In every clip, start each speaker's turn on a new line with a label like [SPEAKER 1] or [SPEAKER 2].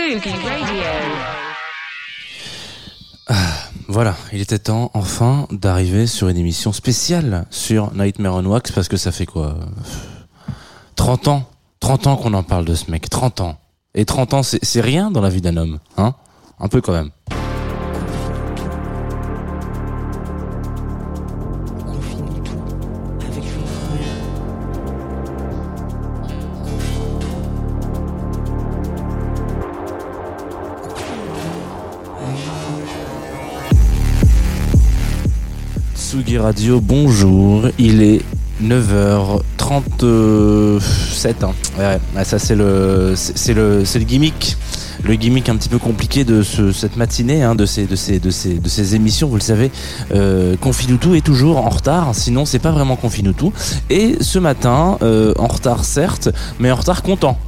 [SPEAKER 1] Radio.
[SPEAKER 2] Voilà, il était temps enfin d'arriver sur une émission spéciale sur Nightmare on Wax parce que ça fait quoi euh, 30 ans 30 ans qu'on en parle de ce mec, 30 ans. Et 30 ans, c'est rien dans la vie d'un homme, hein? Un peu quand même. Radio, bonjour. Il est 9h37. Hein. Ouais, ça c'est le, c'est le, le gimmick. Le gimmick un petit peu compliqué de ce, cette matinée, hein, de, ces, de, ces, de, ces, de ces émissions, vous le savez, euh, Confinutu est toujours en retard, sinon c'est pas vraiment Confinutu. Et ce matin, euh, en retard certes, mais en retard content.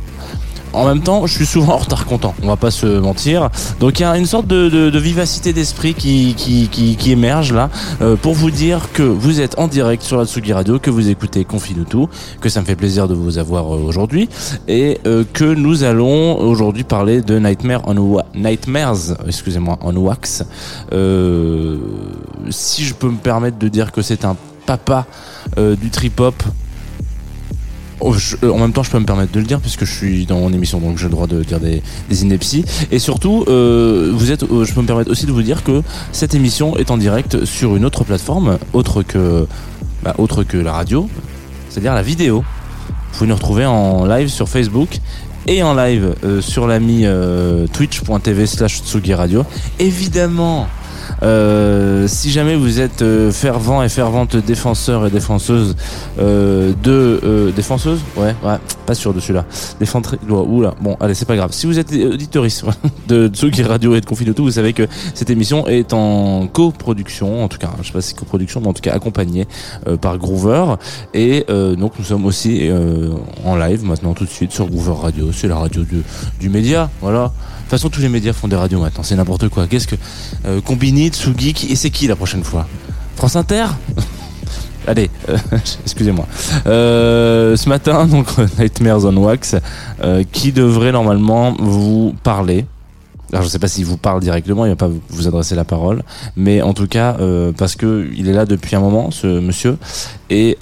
[SPEAKER 2] En même temps, je suis souvent en retard content, on va pas se mentir. Donc il y a une sorte de, vivacité d'esprit qui, émerge là euh, pour vous dire que vous êtes en direct sur la Tsugi Radio, que vous écoutez Confinutu, que ça me fait plaisir de vous avoir euh, aujourd'hui et euh, que nous allons aujourd'hui parler de Nightmare on Nightmares, excusez-moi, on Wax. Si je peux me permettre de dire que c'est un papa du trip-hop, Oh, euh, en même temps, je peux me permettre de le dire puisque je suis dans mon émission, donc j'ai le droit de dire des, inepties. Et surtout, euh, vous êtes, euh, je peux me permettre aussi de vous dire que cette émission est en direct sur une autre plateforme, autre que, bah, autre que la radio, c'est-à-dire la vidéo. Vous pouvez nous retrouver en live sur Facebook et en live sur l'ami twitch.tv slash Tsugi Radio. Évidemment, euh, si jamais vous êtes euh, fervent et fervente défenseur et défenseuse euh, de euh, défenseuse, ouais, ouais, pas sûr de celui-là. Défendre, oula, bon, allez, c'est pas grave. Si vous êtes auditoriste de Tsugi Radio et de Confinutu, vous savez que cette émission est en coproduction, en tout cas, je sais pas si c'est coproduction, mais en tout cas accompagnée euh, par Groover. Et donc nous sommes aussi en live maintenant tout de suite sur Groover Radio. C'est la radio du, du média, voilà. De toute façon, tous les médias font des radios maintenant, c'est n'importe quoi. Qu'est-ce que euh, Combini, Tsugi, qui- et c'est qui la prochaine fois? France Inter? Allez, euh, excusez-moi. Euh, ce matin, donc Nightmares on Wax, euh, qui devrait normalement vous parler? Alors je sais pas s'il vous parle directement, il va pas vous adresser la parole, mais en tout cas parce que il est là depuis un moment, ce monsieur, et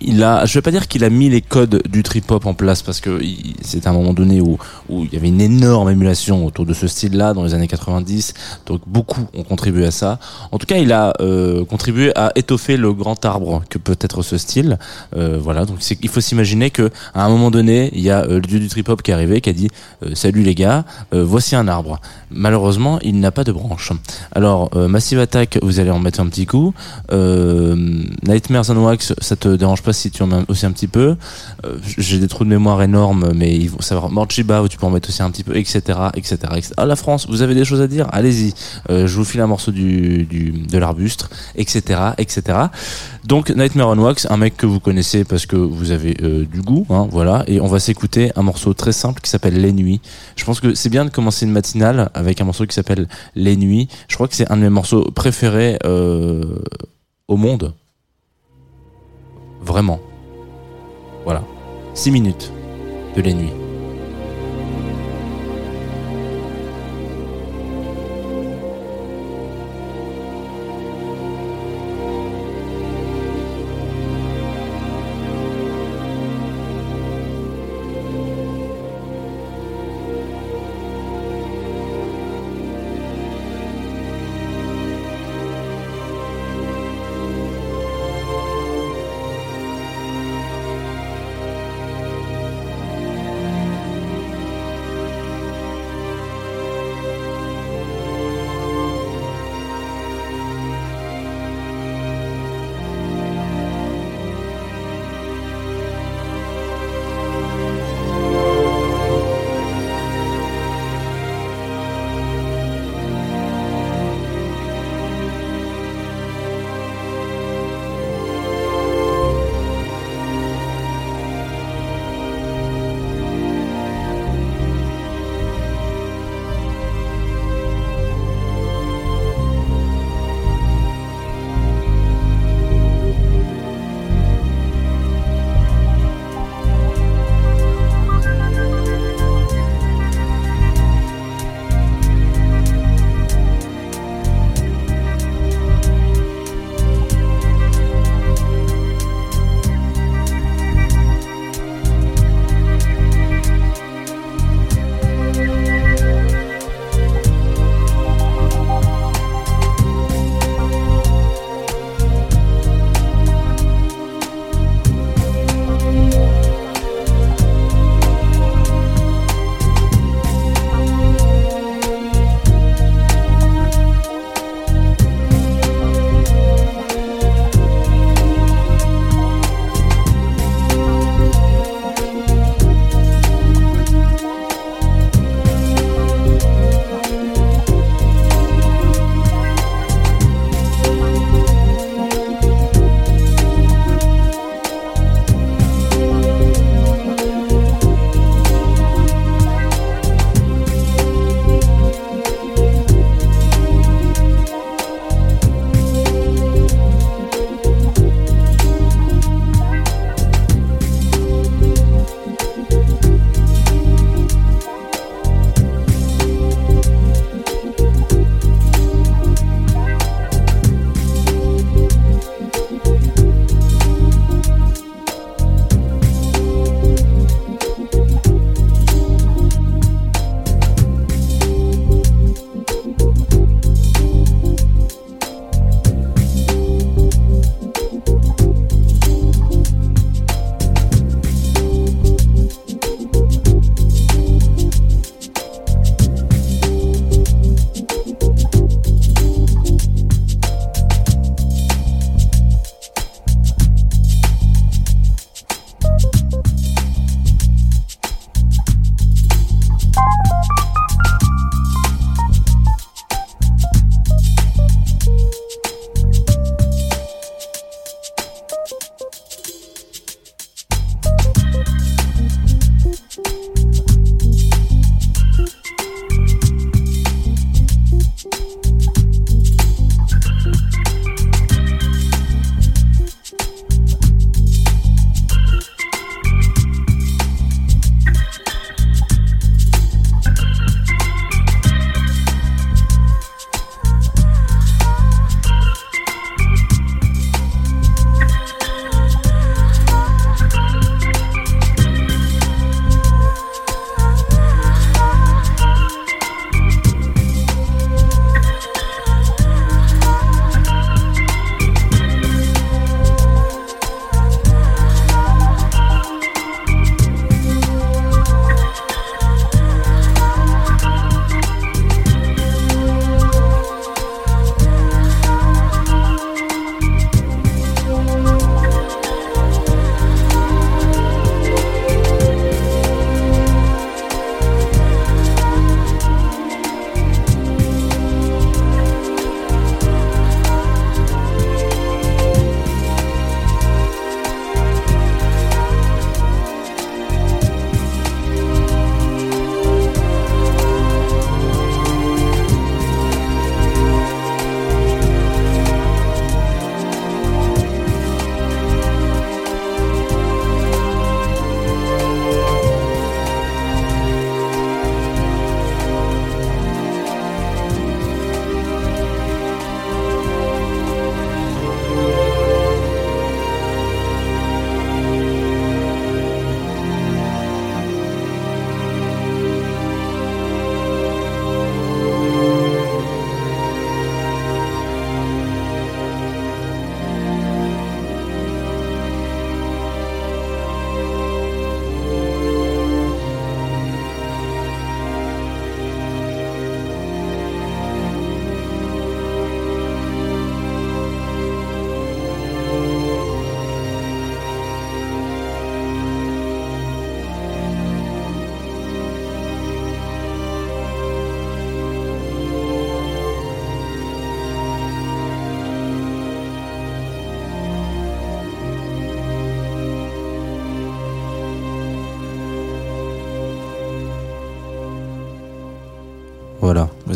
[SPEAKER 2] il a, je vais pas dire qu'il a mis les codes du trip hop en place parce que c'est un moment donné où où il y avait une énorme émulation autour de ce style-là dans les années 90, donc beaucoup ont contribué à ça. En tout cas, il a euh, contribué à étoffer le grand arbre que peut être ce style. Euh, voilà, donc il faut s'imaginer que à un moment donné, il y a euh, le dieu du trip hop qui est arrivé, qui a dit euh, salut les gars, euh, voici un arbre. Malheureusement, il n'a pas de branche. Alors Massive Attack, vous allez en mettre un petit coup. Nightmares on Wax, ça te dérange pas si tu en mets aussi un petit peu. Euh, J'ai des trous de mémoire énormes, mais il faut savoir Morjiba où tu peux en mettre aussi un petit peu, etc., etc., etc. Ah la France, vous avez des choses à dire? Allez-y. Euh, je vous file un morceau de l'arbuste, etc., etc. Donc Nightmare on Wax, un mec que vous connaissez parce que vous avez euh, du goût, hein, voilà. Et on va s'écouter un morceau très simple qui s'appelle Les Nuits. Je pense que c'est bien de commencer une matinale avec un morceau qui s'appelle Les Nuits. Je crois que c'est un de mes morceaux préférés au monde. Vraiment. Voilà. 6 minutes de Les Nuits.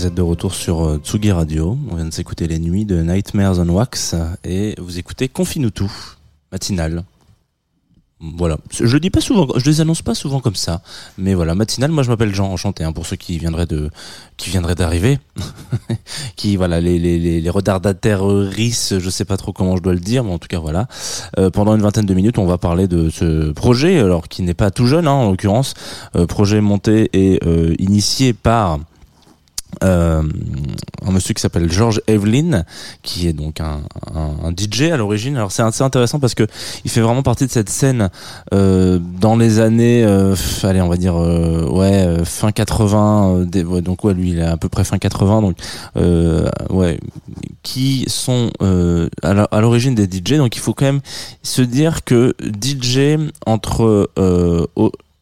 [SPEAKER 2] Vous êtes de retour sur euh, Tsugi Radio. On vient de s'écouter les nuits de Nightmares on Wax et vous écoutez Confine tout, matinale. Voilà, je le dis pas souvent, je les annonce pas souvent comme ça, mais voilà, matinale. Moi, je m'appelle Jean, enchanté. Hein, pour ceux qui viendraient de, qui viendraient d'arriver, qui voilà, les les les, les retardataires je sais pas trop comment je dois le dire, mais en tout cas voilà. Euh, pendant une vingtaine de minutes, on va parler de ce projet, alors qui n'est pas tout jeune, hein, en l'occurrence, euh, projet monté et initié par euh, un monsieur qui s'appelle George Evelyn, qui est donc un, DJ à l'origine. Alors c'est assez intéressant parce que il fait vraiment partie de cette scène euh, dans les années, euh, allez on va dire ouais fin 80, euh, des- donc ouais lui il est à peu près fin 80, donc ouais qui sont à l'origine des DJ. Donc il faut quand même se dire que DJ entre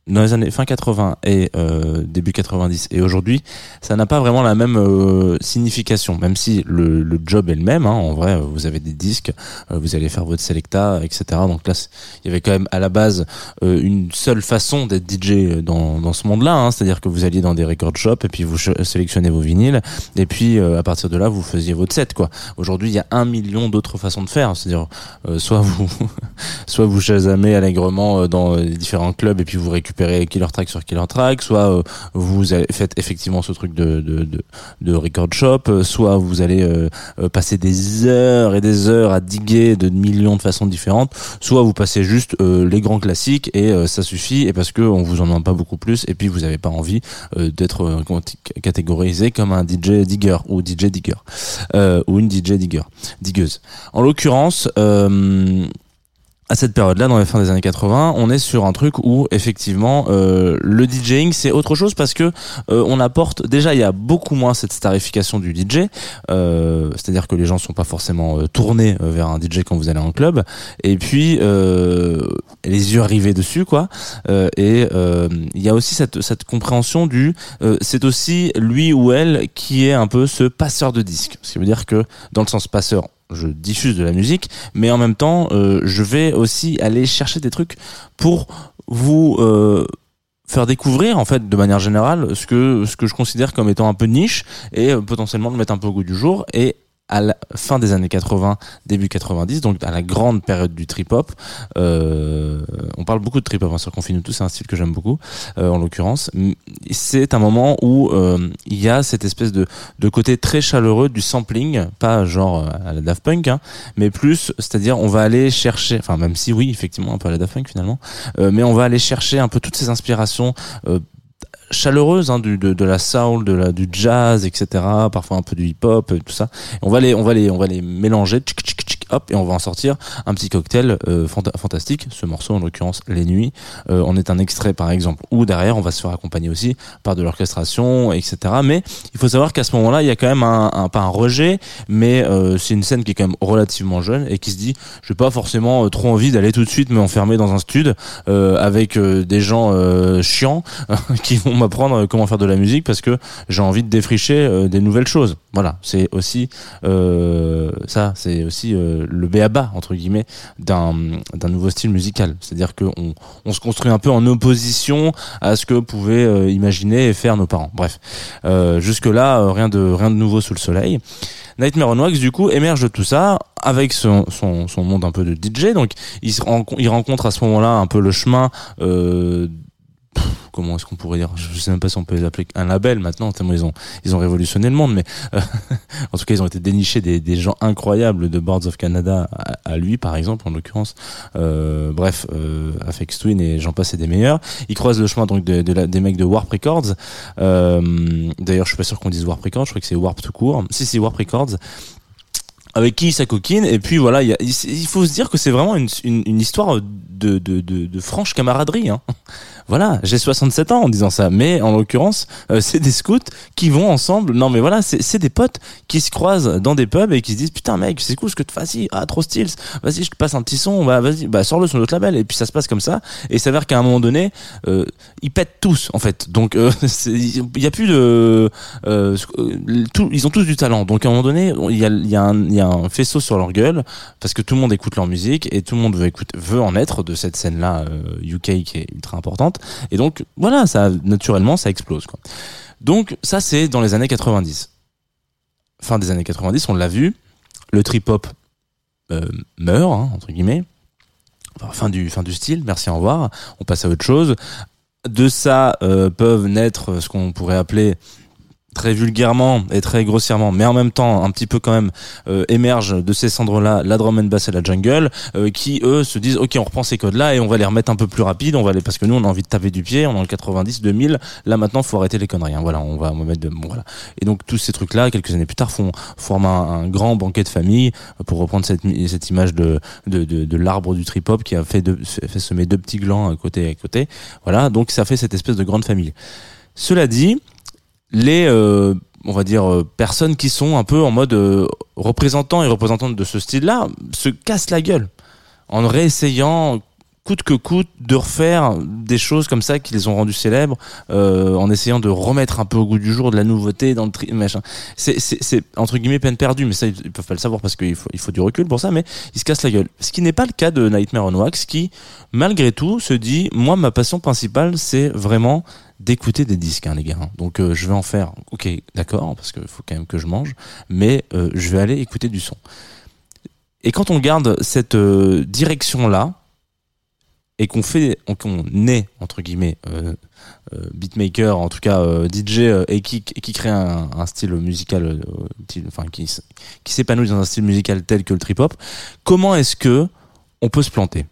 [SPEAKER 2] dans les années fin 80 et euh, début 90 et aujourd'hui, ça n'a pas vraiment la même euh, signification, même si le, le job est le même. Hein, en vrai, vous avez des disques, euh, vous allez faire votre selecta, etc. Donc là, il y avait quand même à la base euh, une seule façon d'être DJ dans, dans ce monde-là, hein, c'est-à-dire que vous alliez dans des record shops et puis vous sélectionnez vos vinyles et puis euh, à partir de là, vous faisiez votre set. Quoi. Aujourd'hui, il y a un million d'autres façons de faire, c'est-à-dire euh, soit vous soit vous chasamez allègrement dans différents clubs et puis vous récupérez killer track sur killer track, soit euh, vous faites effectivement ce truc de, de, de, de record shop, euh, soit vous allez euh, passer des heures et des heures à diguer de millions de façons différentes, soit vous passez juste les grands classiques et ça suffit et parce que on vous en demande pas beaucoup plus et puis vous avez pas envie d'être catégorisé comme un DJ digger ou DJ digger ou une DJ digger digueuse. En l'occurrence, euh, à cette période-là, dans les fins des années 80, on est sur un truc où effectivement euh, le DJing c'est autre chose parce que euh, on apporte déjà il y a beaucoup moins cette starification du DJ, euh, c'est-à-dire que les gens sont pas forcément euh, tournés euh, vers un DJ quand vous allez en club, et puis euh, les yeux rivés dessus quoi, et il y a aussi cette, cette compréhension du c'est aussi lui ou elle qui est un peu ce passeur de disques, ce qui veut dire que dans le sens passeur je diffuse de la musique, mais en même temps, euh, je vais aussi aller chercher des trucs pour vous euh, faire découvrir en fait de manière générale ce que ce que je considère comme étant un peu niche et euh, potentiellement le mettre un peu au goût du jour et à la fin des années 80, début 90, donc à la grande période du trip-hop. Euh, on parle beaucoup de trip-hop hein, sur Confine tout, c'est un style que j'aime beaucoup, euh, en l'occurrence. C'est un moment où euh, il y a cette espèce de, de côté très chaleureux du sampling, pas genre euh, à la Daft Punk, hein, mais plus, c'est-à-dire on va aller chercher, enfin même si oui, effectivement un peu à la Daft Punk finalement, euh, mais on va aller chercher un peu toutes ces inspirations chaleureuses hein, du, de, de la soul, de la, du jazz, etc. Parfois un peu du hip-hop, tout ça. On va les, on va les, on va les mélanger, tchic, tchic, hop, et on va en sortir un petit cocktail euh, fanta- fantastique. Ce morceau, en l'occurrence, Les Nuits, euh, en est un extrait par exemple. Ou derrière, on va se faire accompagner aussi par de l'orchestration, etc. Mais il faut savoir qu'à ce moment-là, il y a quand même un, un pas un rejet, mais euh, c'est une scène qui est quand même relativement jeune et qui se dit, j'ai pas forcément trop envie d'aller tout de suite me enfermer dans un stud avec des gens chiants qui vont m'apprendre comment faire de la musique parce que j'ai envie de défricher des nouvelles choses. Voilà, c'est aussi euh, ça, c'est aussi euh, le béaba entre guillemets d'un d'un nouveau style musical. C'est-à-dire que on, on se construit un peu en opposition à ce que pouvaient euh, imaginer et faire nos parents. Bref, euh, jusque là rien de rien de nouveau sous le soleil. Nightmare on Wax du coup émerge de tout ça avec son, son, son monde un peu de DJ donc il, se il rencontre à ce moment-là un peu le chemin euh, comment est-ce qu'on pourrait dire je sais même pas si on peut les appeler un label maintenant tellement ils ont ils ont révolutionné le monde mais euh, en tout cas ils ont été dénichés des, des gens incroyables de Boards of Canada à, lui par exemple en l'occurrence. Euh, bref euh, Afex Twin et j'en passe et des meilleurs. Ils croisent le chemin donc de, de la- des mecs de Warp Records. Euh, d'ailleurs je suis pas sûr qu'on dise Warp Records je crois que c'est Warp tout court. Si c'est Warp Records. Avec qui il s'acoquine et puis voilà il faut se dire que c'est vraiment une, une, une histoire de, de, de, de franche camaraderie hein. Voilà j'ai 67 ans en disant ça mais en l'occurrence euh, c'est des scouts qui vont ensemble. Non mais voilà c'est des potes qui se croisent dans des pubs et qui se disent putain mec c'est cool ce que tu fais ah trop style vas-y je te passe un petit son bah vas-y bah sors-le sur notre label. Et puis ça se passe comme ça. Et il s'avère qu'à un moment donné euh, ils pètent tous en fait. Donc euh, il y a plus de euh, euh, ils ont tous du talent. Donc à un moment donné il y a, y un faisceau sur leur gueule parce que tout le monde écoute leur musique et tout le monde veut veut en être de cette scène là UK qui est ultra importante et donc voilà ça naturellement ça explose quoi Donc ça c'est dans les années 90. Fin des années 90, on l'a vu, le trip-hop euh, meurt, hein, entre guillemets. Enfin, fin du, fin du style, merci, au revoir. On passe à autre chose. De ça euh, peuvent naître ce qu'on pourrait appeler très vulgairement et très grossièrement, mais en même temps un petit peu quand même euh, émerge de ces cendres-là la drum and bass et la jungle, euh, qui eux se disent ok on reprend ces codes-là et on va les remettre un peu plus rapide, on va les parce que nous on a envie de taper du pied, on est dans le 90, 2000, là maintenant faut arrêter les conneries, hein. voilà on va, on va mettre de bon, voilà et donc tous ces trucs-là quelques années plus tard font forment un, un grand banquet de famille euh, pour reprendre cette, cette image de de, de, de l'arbre du trip hop qui a fait, de, fait semer deux petits glands à côté à côté, voilà donc ça fait cette espèce de grande famille. Cela dit, les euh, on va dire euh, personnes qui sont un peu en mode euh, représentants et représentantes de ce style-là se cassent la gueule en réessayant coûte que coûte de refaire des choses comme ça qui les ont rendus célèbres euh, en essayant de remettre un peu au goût du jour de la nouveauté dans le tri machin c'est c'est entre guillemets peine perdue mais ça ils, peuvent pas le savoir parce qu'il faut il faut du recul pour ça mais ils se cassent la gueule ce qui n'est pas le cas de Nightmare on Wax qui malgré tout se dit moi ma passion principale c'est vraiment d'écouter des disques, hein, les gars. Donc euh, je vais en faire, ok, d'accord, parce qu'il faut quand même que je mange, mais euh, je vais aller écouter du son. Et quand on garde cette euh, direction-là, et qu'on fait, qu'on est, entre guillemets, euh, euh, beatmaker, en tout cas euh, DJ, et qui, crée un, style musical, enfin qui, s'épanouit dans un style musical tel que le trip-hop, comment est-ce que on peut se planter?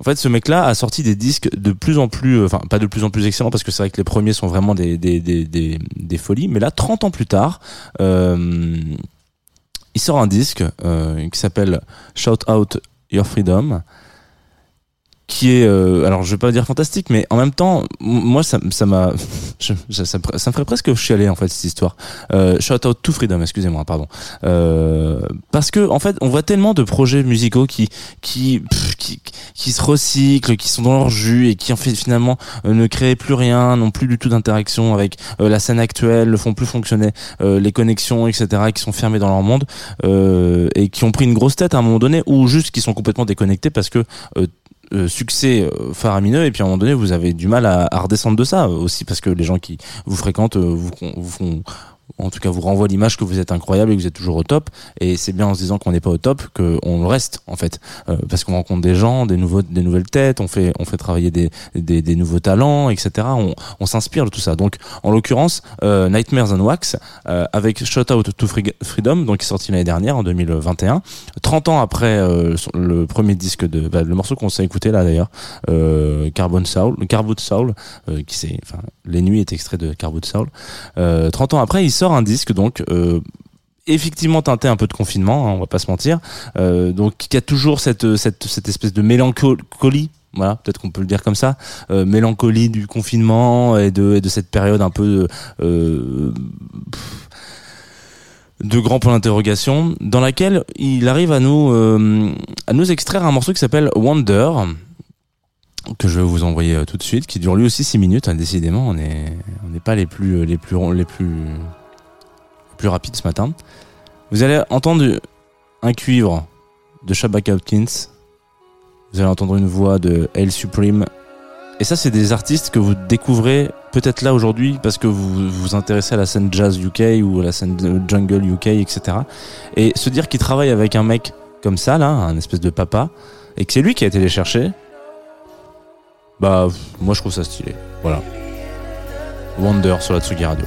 [SPEAKER 2] En fait, ce mec-là a sorti des disques de plus en plus, enfin pas de plus en plus excellents parce que c'est vrai que les premiers sont vraiment des des des des, folies, mais là, 30 ans plus tard, il sort un disque qui s'appelle Shout Out Your Freedom, qui est, euh, alors je vais pas dire fantastique, mais en même temps, moi ça ça m'a, ça, me- ferait presque chialer en fait cette histoire. Euh, Shout Out to Freedom, excusez-moi, pardon. Euh, parce que en fait, on voit tellement de projets musicaux qui qui qui, qui se recyclent, qui sont dans leur jus et qui en fait finalement euh, ne créent plus rien, n'ont plus du tout d'interaction avec euh, la scène actuelle, ne font plus fonctionner euh, les connexions, etc., qui sont fermées dans leur monde et qui ont pris une grosse tête à un moment donné ou juste qui sont complètement déconnectés parce que euh, succès euh, faramineux et puis à un moment donné vous avez du mal à, à redescendre de ça aussi parce que les gens qui vous fréquentent euh, vous, vous font en tout cas vous renvoient l'image que vous êtes incroyable et que vous êtes toujours au top. Et c'est bien en se disant qu'on n'est pas au top qu'on le reste en fait. Euh, parce qu'on rencontre des gens des nouveaux des nouvelles têtes on fait on fait travailler des des, nouveaux talents etc on, s'inspire de tout ça. Donc en l'occurrence euh, Nightmares on Wax euh, avec Shout Out to Free- Freedom donc qui est sorti l'année dernière en 2021 30 ans après le premier disque de bah, le morceau qu'on s'est écouté là d'ailleurs Carbon Soul Carboot Soul qui c'est enfin les nuits est extrait de Carboot Soul. Euh, 30 ans après il un disque donc euh, effectivement teinté un peu de confinement hein, on va pas se mentir euh, donc qui a toujours cette cette espèce de mélancolie voilà, peut-être qu'on peut le dire comme ça, euh, mélancolie du confinement et de, de cette période un peu de grands points d'interrogation, dans laquelle il arrive à nous à nous extraire un morceau qui s'appelle Wonder, que je vais vous envoyer tout de suite, qui dure lui aussi 6 minutes. hein, décidément, on est on n'est pas les plus les plus les plus plus rapides ce matin. Vous allez entendre un cuivre de Shabaka Hopkins. Vous allez entendre une voix de Hail Supreme. Et ça, c'est des artistes que vous découvrez peut-être là aujourd'hui parce que vous vous intéressez à la scène jazz UK ou à la scène jungle UK, etc. Et se dire qu'il travaille avec un mec comme ça, là, un espèce de papa, et que c'est lui qui a été les chercher, bah, moi je trouve ça stylé. Voilà. Wonder sur la Tsugi Radio.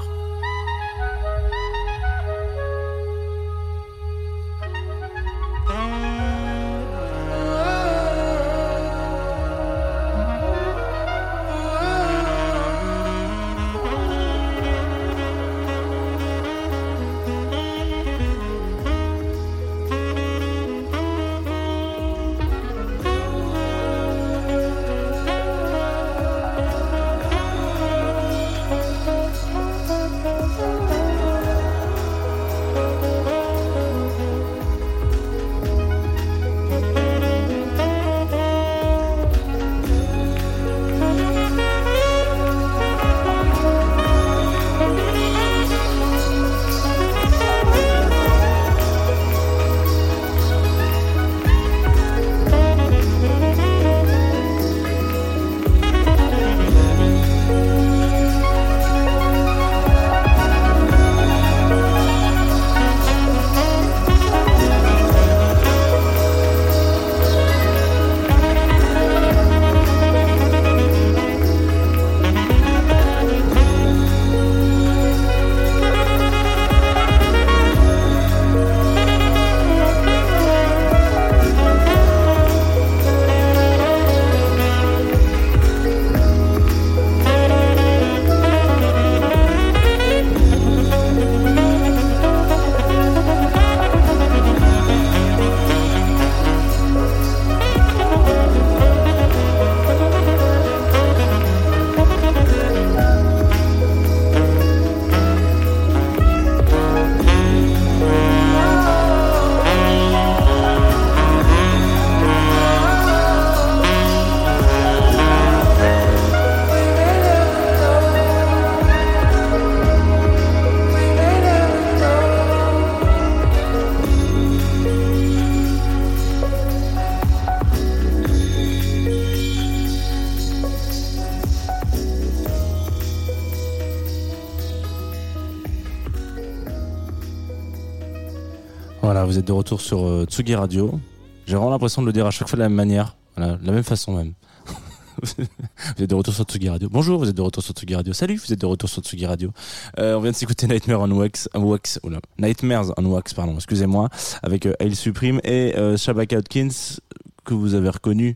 [SPEAKER 2] Retour sur euh, Tsugi Radio. J'ai vraiment l'impression de le dire à chaque fois de la même manière, de la même façon même. vous êtes de retour sur Tsugi Radio. Bonjour, vous êtes de retour sur Tsugi Radio. Salut, vous êtes de retour sur Tsugi Radio. Euh, on vient de s'écouter Nightmare on Wax, Wax, Nightmares on Wax, pardon, excusez-moi, avec euh, Hail Supreme et Shabaka Atkins que vous avez reconnu.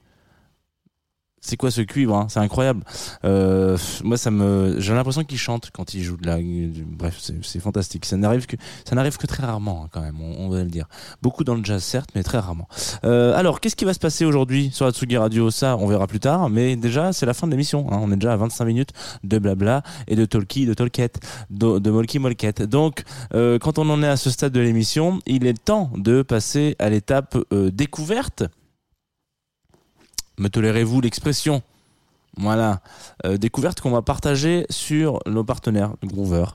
[SPEAKER 2] C'est quoi ce cuivre hein? C'est incroyable. Euh, moi, j'ai l'impression qu'il chante quand il joue de la. Bref, c'est fantastique. Ça n'arrive que, très rarement hein, quand même. On, va le dire. Beaucoup dans le jazz, certes, mais très rarement. Euh, alors, qu'est-ce qui va se passer aujourd'hui sur la Tsugi Radio? Ça, on verra plus tard. Mais déjà, c'est la fin de l'émission. hein. On est déjà à 25 minutes de blabla et de talkie, de talkette, de, de molki molkette. Donc, euh, quand on en est à ce stade de l'émission, il est temps de passer à l'étape découverte. Me tolérez-vous l'expression? Voilà, Euh, découverte qu'on va partager sur nos partenaires Groover,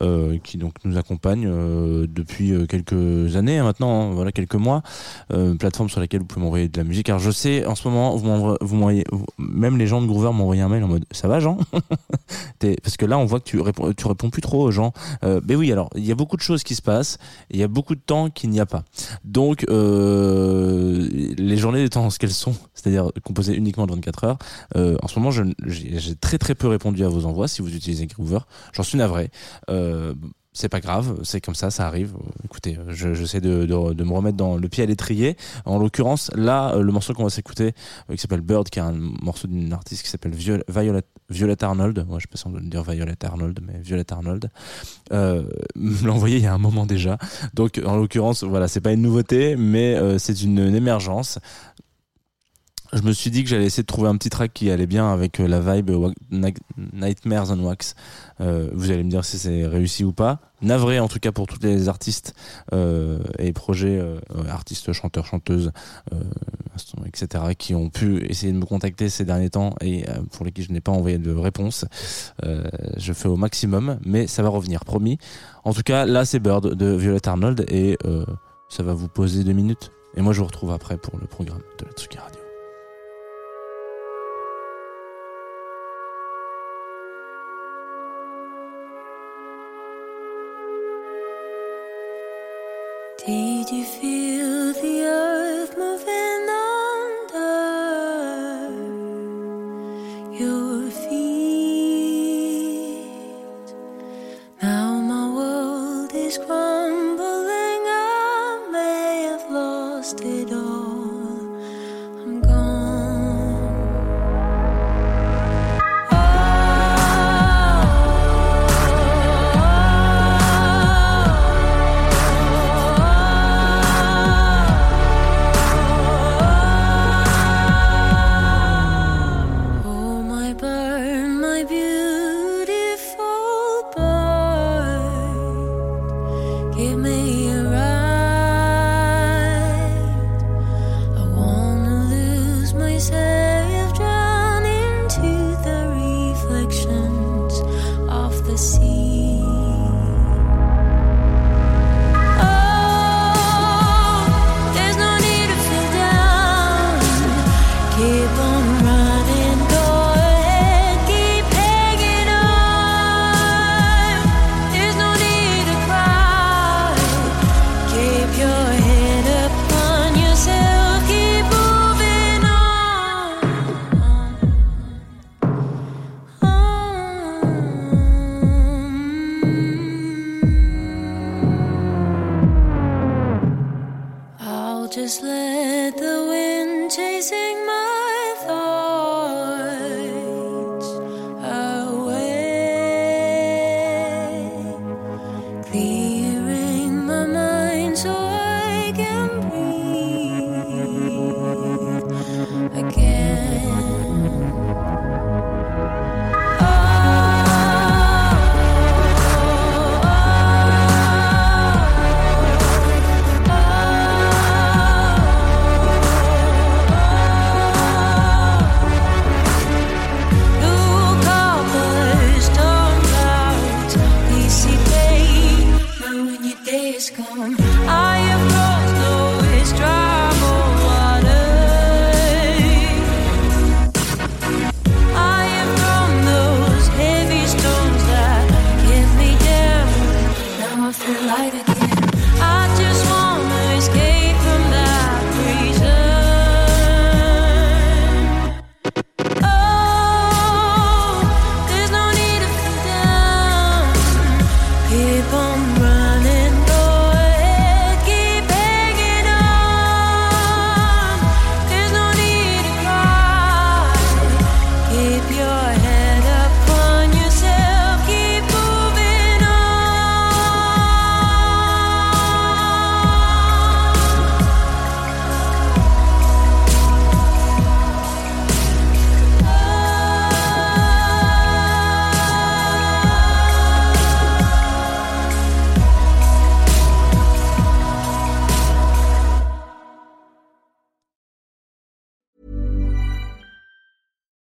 [SPEAKER 2] euh, qui donc nous accompagnent euh, depuis quelques années hein, maintenant, hein, voilà quelques mois, plateforme sur laquelle vous pouvez m'envoyer de la musique. Alors je sais, en ce moment, vous même les gens de Groover m'ont envoyé un mail en mode ça va Jean Parce que là, on voit que tu réponds, tu réponds plus trop aux gens. Mais oui, alors il y a beaucoup de choses qui se passent, il y a beaucoup de temps qu'il n'y a pas. Donc les journées étant ce qu'elles sont, c'est-à-dire composées uniquement de 24 heures. En ce moment, je- j'ai très très peu répondu à vos envois si vous utilisez Groover. J'en suis navré. Euh, c'est pas grave, c'est comme ça, ça arrive. Écoutez, je- j'essaie de, de, de me remettre dans le pied à l'étrier. En l'occurrence, là, euh, le morceau qu'on va s'écouter, euh, qui s'appelle Bird, qui est un morceau d'une artiste qui s'appelle Viol- Violet, Violet Arnold. Moi, je sais pas si on dire Violet Arnold, mais Violet Arnold. Euh, me l'a envoyé il y a un moment déjà. Donc, en l'occurrence, voilà, c'est pas une nouveauté, mais c'est une émergence je me suis dit que j'allais essayer de trouver un petit track qui allait bien avec euh, la vibe Na- Nightmares on Wax. Euh, vous allez me dire si c'est réussi ou pas. Navré en tout cas pour tous les artistes euh, et projets, euh, euh, artistes, chanteurs, chanteuses, euh, etc. qui ont pu essayer de me contacter ces derniers temps et euh, pour lesquels je n'ai pas envoyé de réponse. Euh, je fais au maximum, mais ça va revenir, promis. En tout cas, là c'est Bird de Violet Arnold et euh, ça va vous poser deux minutes. Et moi je vous retrouve après pour le programme de la Tsuki Radio.
[SPEAKER 3] Did you feel the the sea.